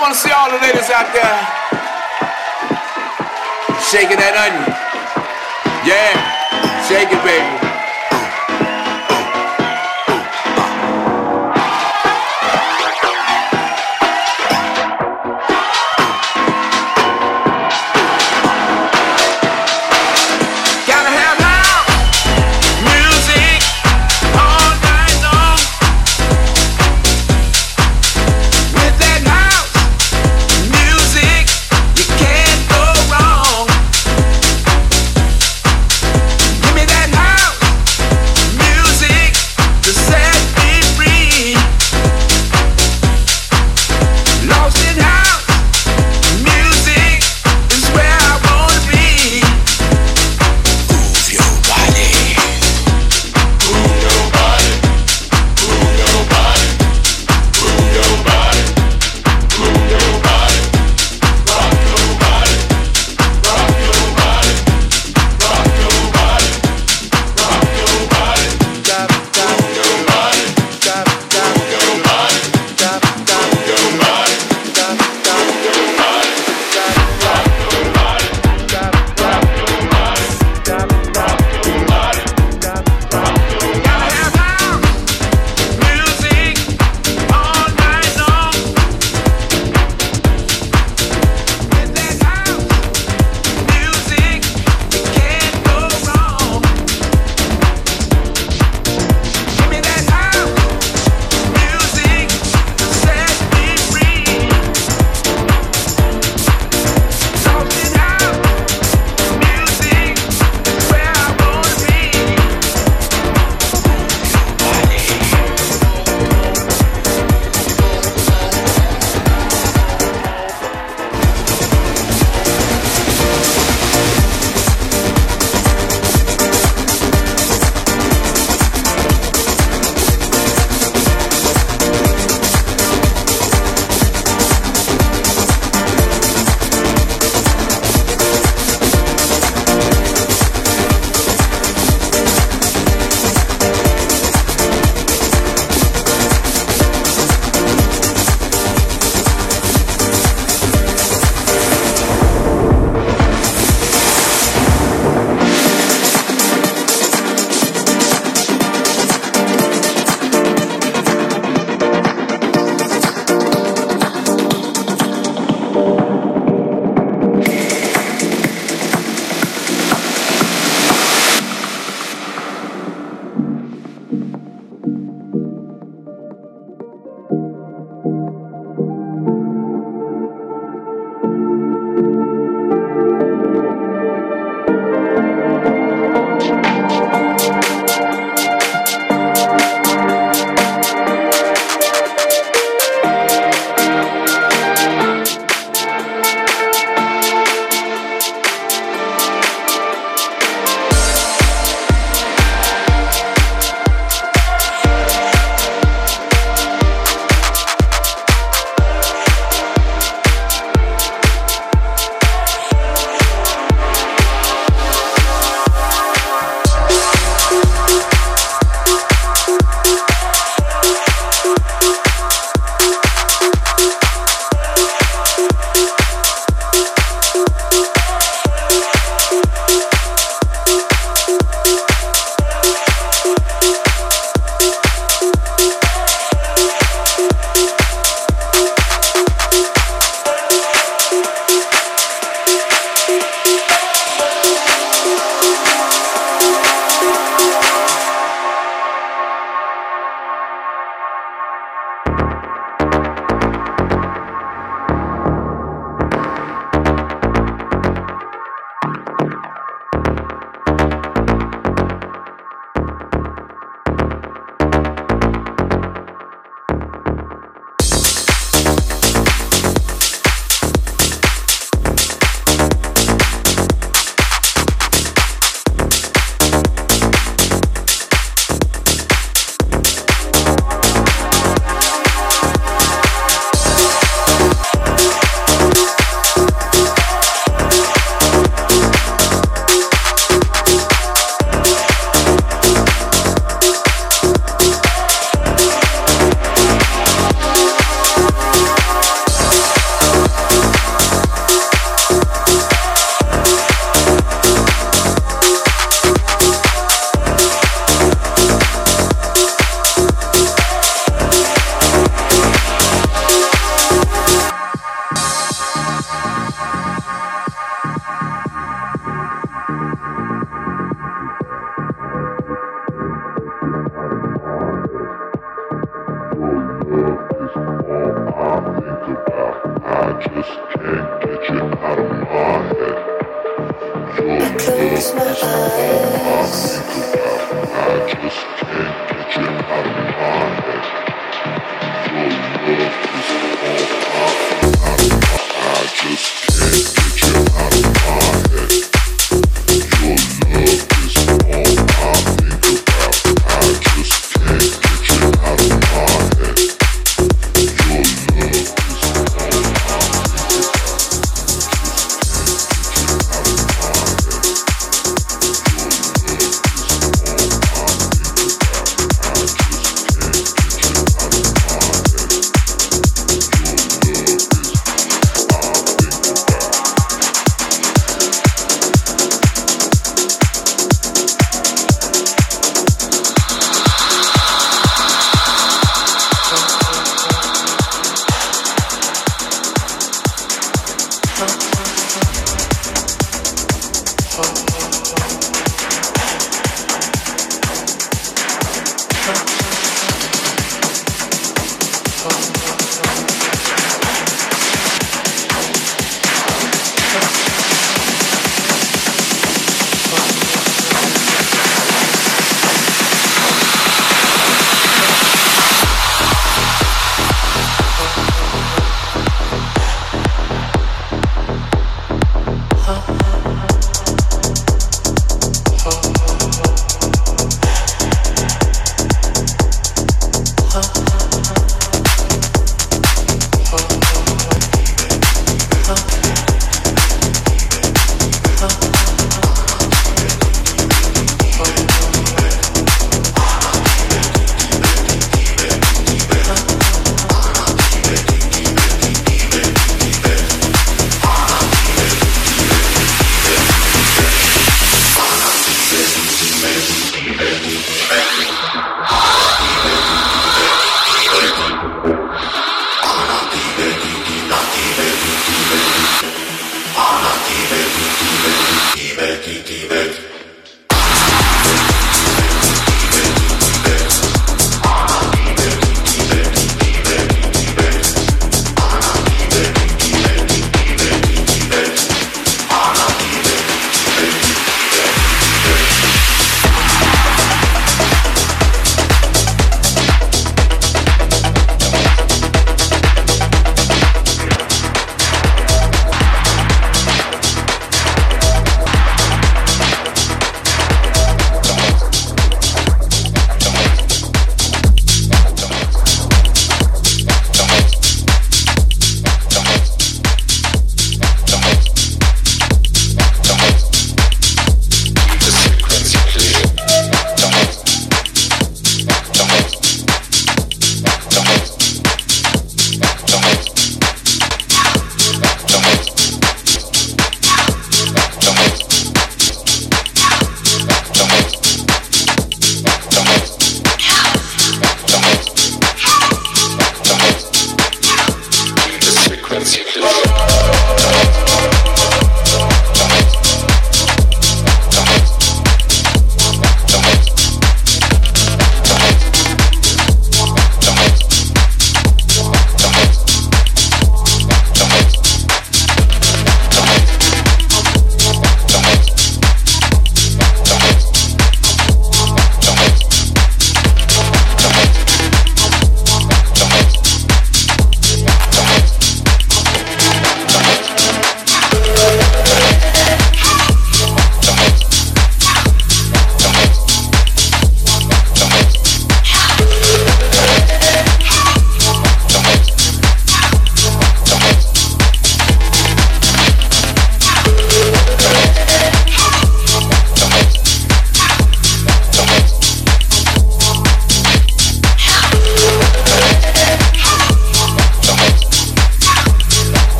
want to see all the ladies out there shaking that onion. Yeah, shake it, baby.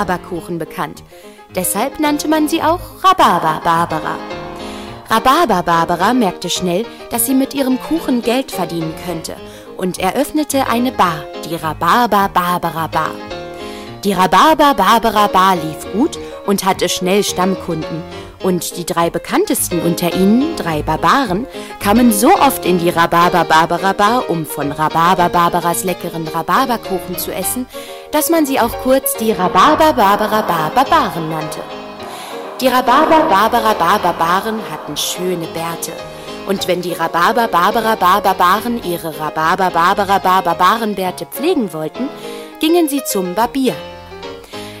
Rhabarberkuchen bekannt. Deshalb nannte man sie auch Rhabarber Barbara. Rhabarber Barbara merkte schnell, dass sie mit ihrem Kuchen Geld verdienen könnte und eröffnete eine Bar, die Rhabarber Barbara Bar. Die Rhabarber Barbara Bar lief gut und hatte schnell Stammkunden. Und die drei bekanntesten unter ihnen, drei Barbaren, kamen so oft in die Rhabarber Barbara Bar, um von Rhabarber Barbaras leckeren Rhabarberkuchen zu essen, dass man sie auch kurz die Rhabarber Barbara Bar Barbaren nannte. Die Rhabarber Barbara Bar Barbaren hatten schöne Bärte. Und wenn die Rhabarber Barbara Bar Barbaren ihre Rhabarber Barbara Bar Barbarenbärte pflegen wollten, gingen sie zum Barbier.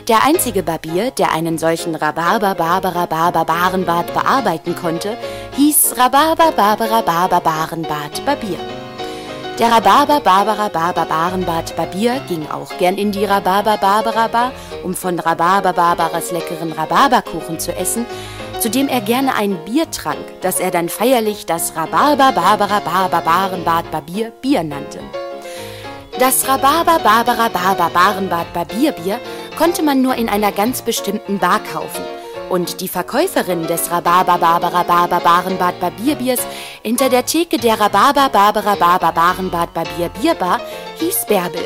Der einzige Barbier, der einen solchen Rhabarber Barbara Barbarenbart bearbeiten konnte, hieß Rhabarber Barbara Barbarenbart Barbier. Der Rhabarber Barbara Barbarenbart Barbier ging auch gern in die Rhabarber Barbara Bar, um von Rhabarber Barbaras leckeren Rhabarberkuchen zu essen, zu dem er gerne ein Bier trank, das er dann feierlich das Rhabarber Barbara Barbarenbart Barbier Bier nannte. Das Rhabarber Barbara Barbarenbart Barbierbier konnte man nur in einer ganz bestimmten Bar kaufen. Und die Verkäuferin des Rhabarber Barbara Barbarenbad Barbierbiers hinter der Theke der Rhabarber Barbara Barbarenbad Barbier Bierbar hieß Bärbel.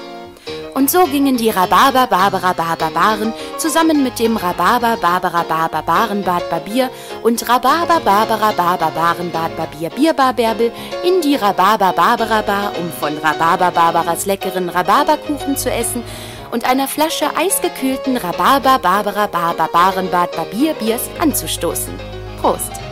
Und so gingen die Rhabarber Barbara Barbaren zusammen mit dem Rhabarber Barbara Barbarenbad Barbier und Rhabarber Barbara Barbarenbad Barbier Bierbar Bärbel in die Rhabarber Barbara Bar, um von Rhabarber Barbaras leckeren Rhabarberkuchen zu essen und einer Flasche eisgekühlten Rhabarber Barbara Barbarenbad Barbierbiers anzustoßen. Prost!